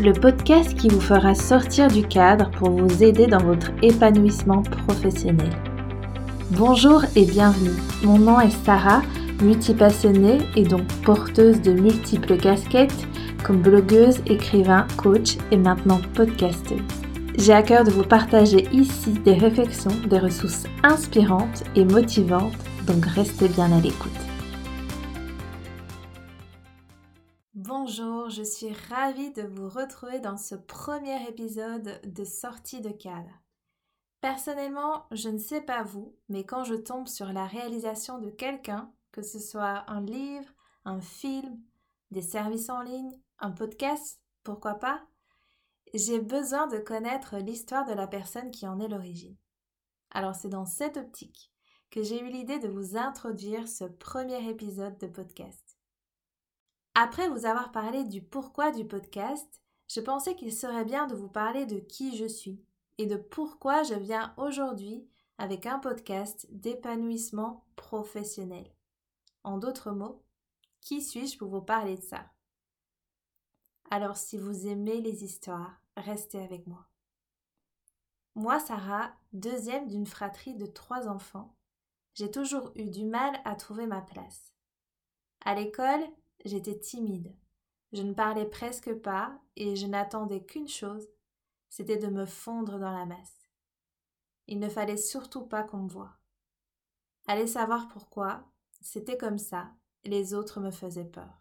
le podcast qui vous fera sortir du cadre pour vous aider dans votre épanouissement professionnel. Bonjour et bienvenue. Mon nom est Sarah, multipassionnée et donc porteuse de multiples casquettes comme blogueuse, écrivain, coach et maintenant podcasteuse. J'ai à cœur de vous partager ici des réflexions, des ressources inspirantes et motivantes, donc restez bien à l'écoute. Ravie de vous retrouver dans ce premier épisode de Sortie de cadre. Personnellement, je ne sais pas vous, mais quand je tombe sur la réalisation de quelqu'un, que ce soit un livre, un film, des services en ligne, un podcast, pourquoi pas, j'ai besoin de connaître l'histoire de la personne qui en est l'origine. Alors c'est dans cette optique que j'ai eu l'idée de vous introduire ce premier épisode de podcast. Après vous avoir parlé du pourquoi du podcast, je pensais qu'il serait bien de vous parler de qui je suis et de pourquoi je viens aujourd'hui avec un podcast d'épanouissement professionnel. En d'autres mots, qui suis-je pour vous parler de ça? Alors si vous aimez les histoires, restez avec moi. Moi, Sarah, deuxième d'une fratrie de trois enfants, j'ai toujours eu du mal à trouver ma place. À l'école, j'étais timide. Je ne parlais presque pas et je n'attendais qu'une chose, c'était de me fondre dans la masse. Il ne fallait surtout pas qu'on me voie. Allez savoir pourquoi, c'était comme ça, les autres me faisaient peur.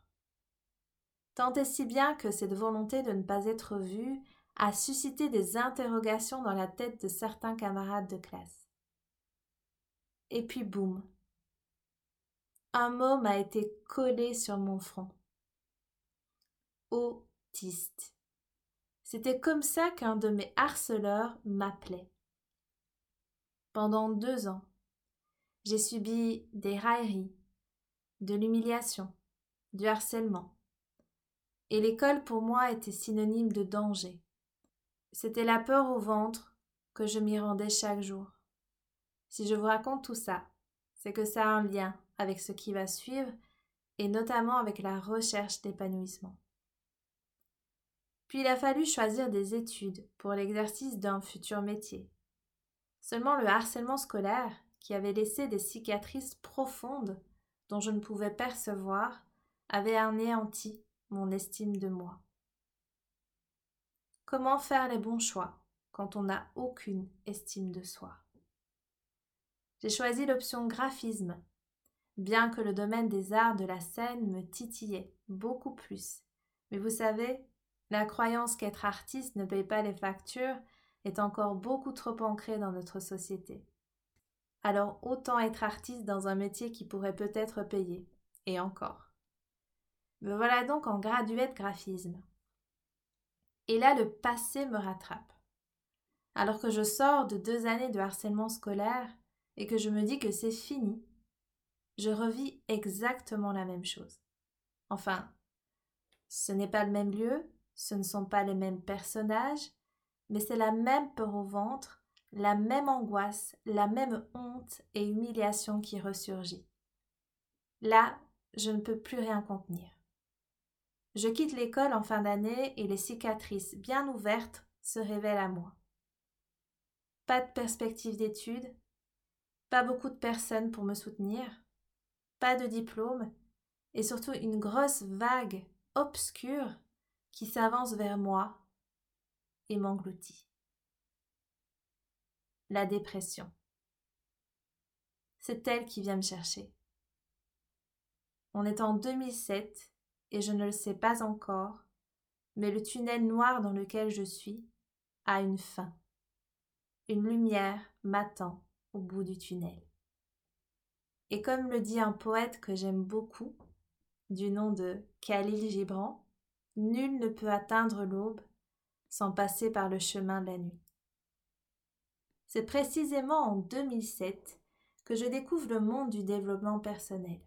Tant et si bien que cette volonté de ne pas être vue a suscité des interrogations dans la tête de certains camarades de classe. Et puis boum, un mot m'a été collé sur mon front. Autiste. C'était comme ça qu'un de mes harceleurs m'appelait. Pendant deux ans, j'ai subi des railleries, de l'humiliation, du harcèlement. Et l'école pour moi était synonyme de danger. C'était la peur au ventre que je m'y rendais chaque jour. Si je vous raconte tout ça, c'est que ça a un lien avec ce qui va suivre et notamment avec la recherche d'épanouissement. Puis il a fallu choisir des études pour l'exercice d'un futur métier. Seulement le harcèlement scolaire, qui avait laissé des cicatrices profondes dont je ne pouvais percevoir, avait anéanti mon estime de moi. Comment faire les bons choix quand on n'a aucune estime de soi? J'ai choisi l'option graphisme bien que le domaine des arts de la scène me titillait beaucoup plus. Mais vous savez, la croyance qu'être artiste ne paye pas les factures est encore beaucoup trop ancrée dans notre société. Alors autant être artiste dans un métier qui pourrait peut-être payer, et encore. Me voilà donc en graduée de graphisme. Et là, le passé me rattrape. Alors que je sors de deux années de harcèlement scolaire et que je me dis que c'est fini, je revis exactement la même chose. Enfin, ce n'est pas le même lieu, ce ne sont pas les mêmes personnages, mais c'est la même peur au ventre, la même angoisse, la même honte et humiliation qui ressurgit. Là, je ne peux plus rien contenir. Je quitte l'école en fin d'année et les cicatrices bien ouvertes se révèlent à moi. Pas de perspective d'études, pas beaucoup de personnes pour me soutenir, pas de diplôme, et surtout une grosse vague obscure qui s'avance vers moi et m'engloutit. La dépression. C'est elle qui vient me chercher. On est en 2007 et je ne le sais pas encore, mais le tunnel noir dans lequel je suis a une fin. Une lumière m'attend au bout du tunnel. Et comme le dit un poète que j'aime beaucoup, du nom de Khalil Gibran, nul ne peut atteindre l'aube sans passer par le chemin de la nuit. C'est précisément en 2007 que je découvre le monde du développement personnel.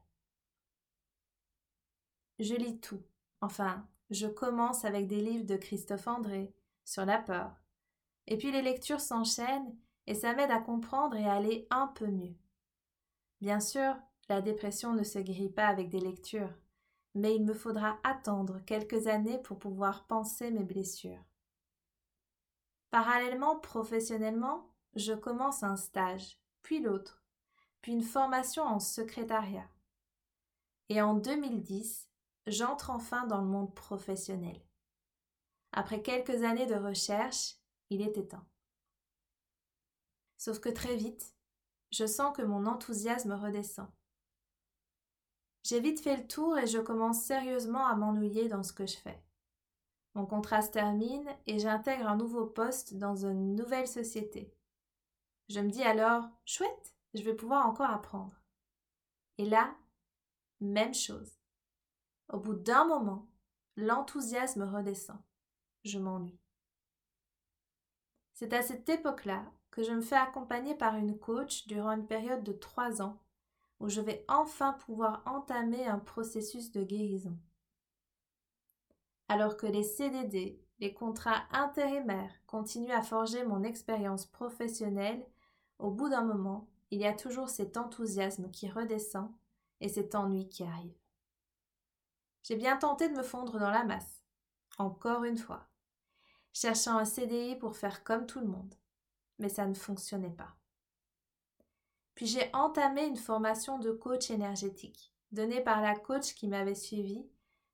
Je lis tout, enfin, je commence avec des livres de Christophe André sur la peur, et puis les lectures s'enchaînent et ça m'aide à comprendre et à aller un peu mieux. Bien sûr, la dépression ne se guérit pas avec des lectures, mais il me faudra attendre quelques années pour pouvoir penser mes blessures. Parallèlement, professionnellement, je commence un stage, puis l'autre, puis une formation en secrétariat. Et en 2010, j'entre enfin dans le monde professionnel. Après quelques années de recherche, il était temps. Sauf que très vite, je sens que mon enthousiasme redescend. J'ai vite fait le tour et je commence sérieusement à m'ennuyer dans ce que je fais. Mon contrat se termine et j'intègre un nouveau poste dans une nouvelle société. Je me dis alors, chouette, je vais pouvoir encore apprendre. Et là, même chose. Au bout d'un moment, l'enthousiasme redescend. Je m'ennuie. C'est à cette époque-là que je me fais accompagner par une coach durant une période de trois ans où je vais enfin pouvoir entamer un processus de guérison alors que les CDD, les contrats intérimaires continuent à forger mon expérience professionnelle, au bout d'un moment, il y a toujours cet enthousiasme qui redescend et cet ennui qui arrive. J'ai bien tenté de me fondre dans la masse, encore une fois, cherchant un CDI pour faire comme tout le monde, mais ça ne fonctionnait pas. Puis j'ai entamé une formation de coach énergétique, donnée par la coach qui m'avait suivi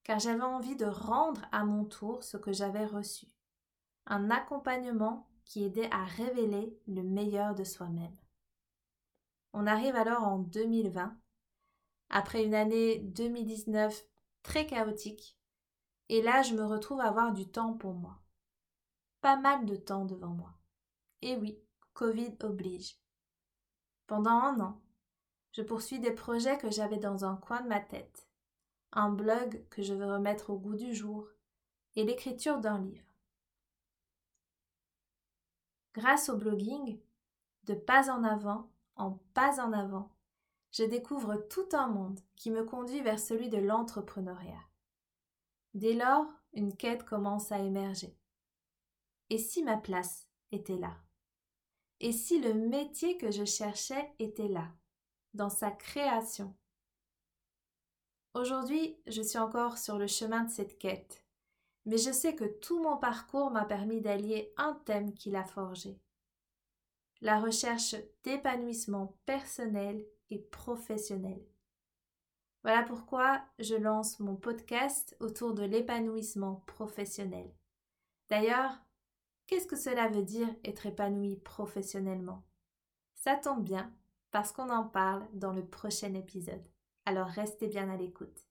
car j'avais envie de rendre à mon tour ce que j'avais reçu. Un accompagnement qui aidait à révéler le meilleur de soi-même. On arrive alors en 2020, après une année 2019 très chaotique, et là je me retrouve à avoir du temps pour moi. Pas mal de temps devant moi. Et oui, Covid oblige. Pendant un an, je poursuis des projets que j'avais dans un coin de ma tête un blog que je veux remettre au goût du jour et l'écriture d'un livre. Grâce au blogging, de pas en avant en pas en avant, je découvre tout un monde qui me conduit vers celui de l'entrepreneuriat. Dès lors, une quête commence à émerger. Et si ma place était là? Et si le métier que je cherchais était là, dans sa création? Aujourd'hui, je suis encore sur le chemin de cette quête, mais je sais que tout mon parcours m'a permis d'allier un thème qui l'a forgé. La recherche d'épanouissement personnel et professionnel. Voilà pourquoi je lance mon podcast autour de l'épanouissement professionnel. D'ailleurs, qu'est-ce que cela veut dire être épanoui professionnellement? Ça tombe bien parce qu'on en parle dans le prochain épisode alors restez bien à l'écoute.